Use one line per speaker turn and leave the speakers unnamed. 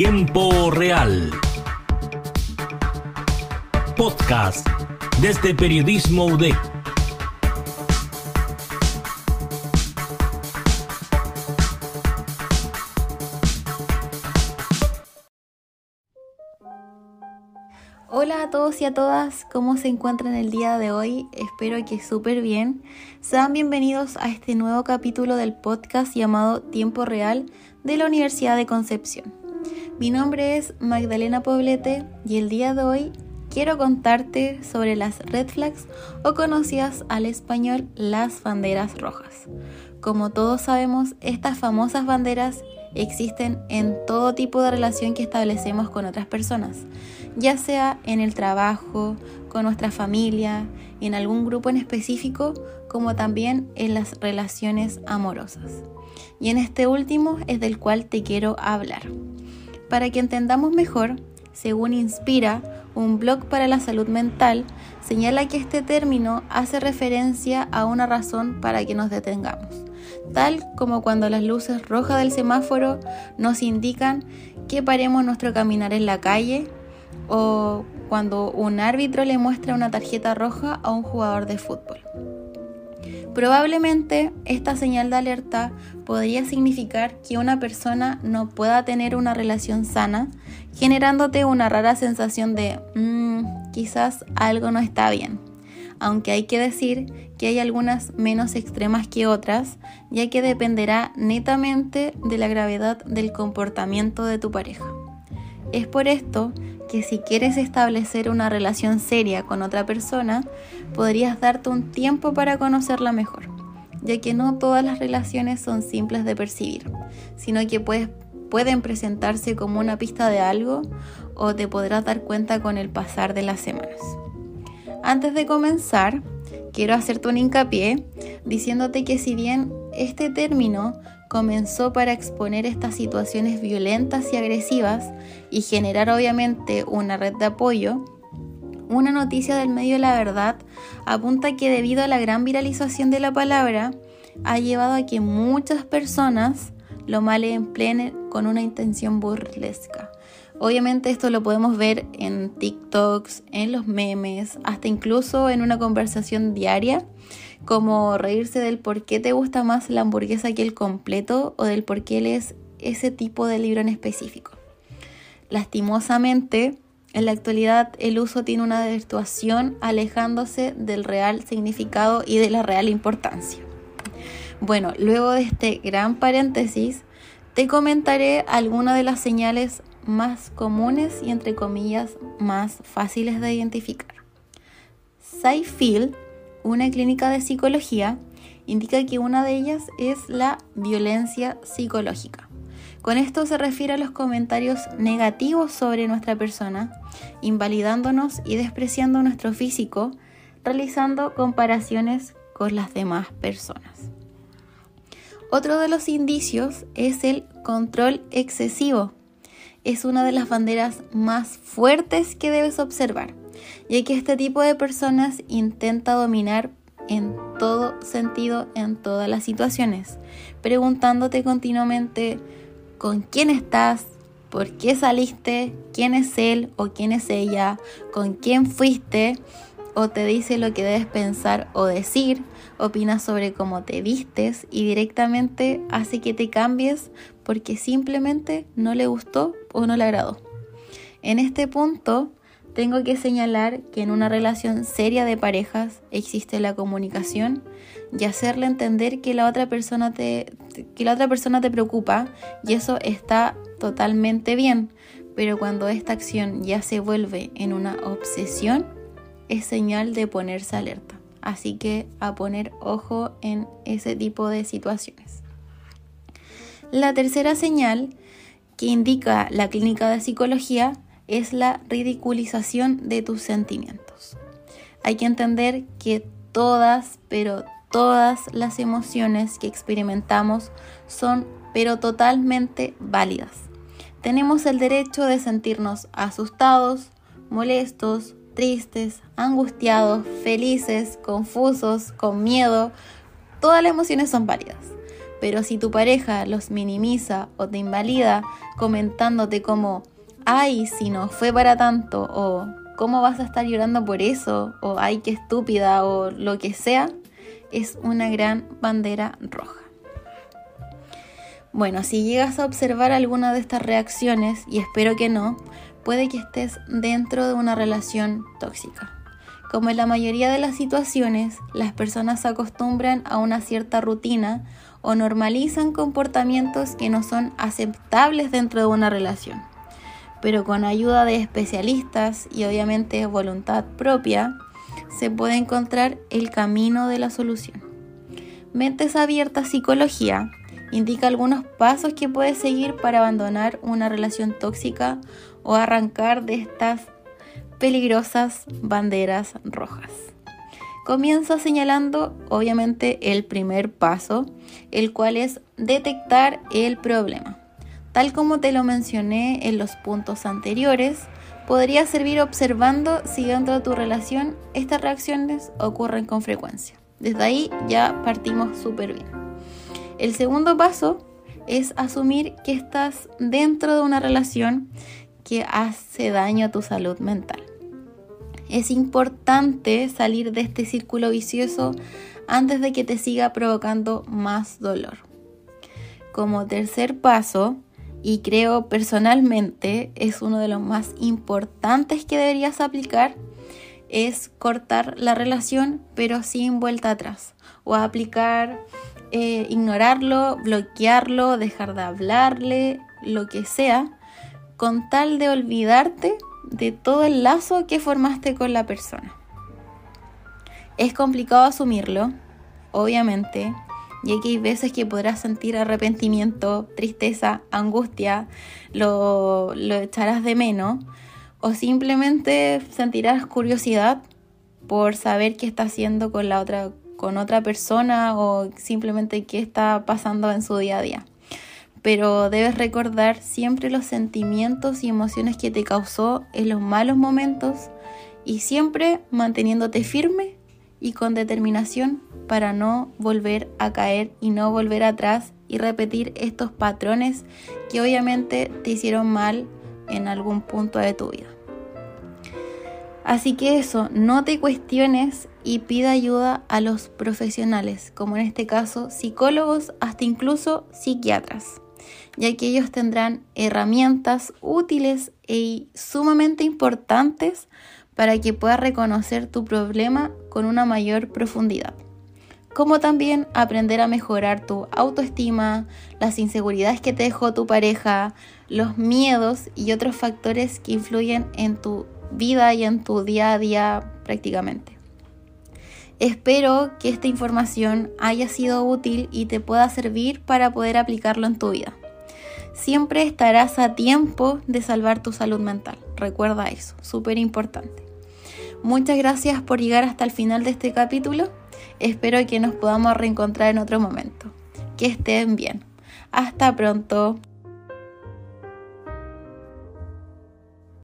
Tiempo Real. Podcast desde Periodismo UDEC.
Hola a todos y a todas, ¿cómo se encuentran el día de hoy? Espero que súper bien. Sean bienvenidos a este nuevo capítulo del podcast llamado Tiempo Real de la Universidad de Concepción. Mi nombre es Magdalena Poblete y el día de hoy quiero contarte sobre las red flags o conocidas al español las banderas rojas. Como todos sabemos, estas famosas banderas existen en todo tipo de relación que establecemos con otras personas ya sea en el trabajo, con nuestra familia, en algún grupo en específico, como también en las relaciones amorosas. Y en este último es del cual te quiero hablar. Para que entendamos mejor, según Inspira, un blog para la salud mental, señala que este término hace referencia a una razón para que nos detengamos, tal como cuando las luces rojas del semáforo nos indican que paremos nuestro caminar en la calle o cuando un árbitro le muestra una tarjeta roja a un jugador de fútbol. Probablemente esta señal de alerta podría significar que una persona no pueda tener una relación sana, generándote una rara sensación de mmm, quizás algo no está bien. Aunque hay que decir que hay algunas menos extremas que otras, ya que dependerá netamente de la gravedad del comportamiento de tu pareja. Es por esto que si quieres establecer una relación seria con otra persona, podrías darte un tiempo para conocerla mejor, ya que no todas las relaciones son simples de percibir, sino que pueden presentarse como una pista de algo o te podrás dar cuenta con el pasar de las semanas. Antes de comenzar, quiero hacerte un hincapié diciéndote que si bien este término comenzó para exponer estas situaciones violentas y agresivas y generar obviamente una red de apoyo, una noticia del medio la verdad apunta que debido a la gran viralización de la palabra, ha llevado a que muchas personas lo plene con una intención burlesca. Obviamente esto lo podemos ver en TikToks, en los memes, hasta incluso en una conversación diaria como reírse del por qué te gusta más la hamburguesa que el completo o del por qué lees ese tipo de libro en específico. Lastimosamente, en la actualidad el uso tiene una desvirtuación alejándose del real significado y de la real importancia. Bueno, luego de este gran paréntesis, te comentaré algunas de las señales más comunes y entre comillas más fáciles de identificar. Seyfield una clínica de psicología indica que una de ellas es la violencia psicológica. Con esto se refiere a los comentarios negativos sobre nuestra persona, invalidándonos y despreciando nuestro físico, realizando comparaciones con las demás personas. Otro de los indicios es el control excesivo. Es una de las banderas más fuertes que debes observar ya que este tipo de personas intenta dominar en todo sentido, en todas las situaciones, preguntándote continuamente con quién estás, por qué saliste, quién es él o quién es ella, con quién fuiste, o te dice lo que debes pensar o decir, opina sobre cómo te vistes y directamente hace que te cambies porque simplemente no le gustó o no le agradó. En este punto tengo que señalar que en una relación seria de parejas existe la comunicación y hacerle entender que la otra persona te, que la otra persona te preocupa y eso está totalmente bien. Pero cuando esta acción ya se vuelve en una obsesión, es señal de ponerse alerta. Así que a poner ojo en ese tipo de situaciones. La tercera señal que indica la clínica de psicología es la ridiculización de tus sentimientos. Hay que entender que todas, pero todas las emociones que experimentamos son pero totalmente válidas. Tenemos el derecho de sentirnos asustados, molestos, tristes, angustiados, felices, confusos, con miedo. Todas las emociones son válidas. Pero si tu pareja los minimiza o te invalida comentándote como, ay, si no fue para tanto, o cómo vas a estar llorando por eso, o ay, qué estúpida, o lo que sea, es una gran bandera roja. Bueno, si llegas a observar alguna de estas reacciones, y espero que no, puede que estés dentro de una relación tóxica. Como en la mayoría de las situaciones, las personas se acostumbran a una cierta rutina o normalizan comportamientos que no son aceptables dentro de una relación. Pero con ayuda de especialistas y obviamente voluntad propia, se puede encontrar el camino de la solución. Mentes Abiertas Psicología indica algunos pasos que puedes seguir para abandonar una relación tóxica o arrancar de estas peligrosas banderas rojas. Comienza señalando obviamente el primer paso, el cual es detectar el problema. Tal como te lo mencioné en los puntos anteriores, podría servir observando si dentro de tu relación estas reacciones ocurren con frecuencia. Desde ahí ya partimos súper bien. El segundo paso es asumir que estás dentro de una relación que hace daño a tu salud mental. Es importante salir de este círculo vicioso antes de que te siga provocando más dolor. Como tercer paso, y creo personalmente es uno de los más importantes que deberías aplicar, es cortar la relación pero sin vuelta atrás o aplicar eh, ignorarlo, bloquearlo, dejar de hablarle, lo que sea, con tal de olvidarte de todo el lazo que formaste con la persona. Es complicado asumirlo, obviamente, ya que hay veces que podrás sentir arrepentimiento, tristeza, angustia, lo, lo echarás de menos, o simplemente sentirás curiosidad por saber qué está haciendo con la otra con otra persona o simplemente qué está pasando en su día a día pero debes recordar siempre los sentimientos y emociones que te causó en los malos momentos y siempre manteniéndote firme y con determinación para no volver a caer y no volver atrás y repetir estos patrones que obviamente te hicieron mal en algún punto de tu vida. Así que eso, no te cuestiones y pida ayuda a los profesionales, como en este caso psicólogos, hasta incluso psiquiatras ya que ellos tendrán herramientas útiles y sumamente importantes para que puedas reconocer tu problema con una mayor profundidad. Como también aprender a mejorar tu autoestima, las inseguridades que te dejó tu pareja, los miedos y otros factores que influyen en tu vida y en tu día a día prácticamente. Espero que esta información haya sido útil y te pueda servir para poder aplicarlo en tu vida siempre estarás a tiempo de salvar tu salud mental. Recuerda eso, súper importante. Muchas gracias por llegar hasta el final de este capítulo. Espero que nos podamos reencontrar en otro momento. Que estén bien. Hasta pronto.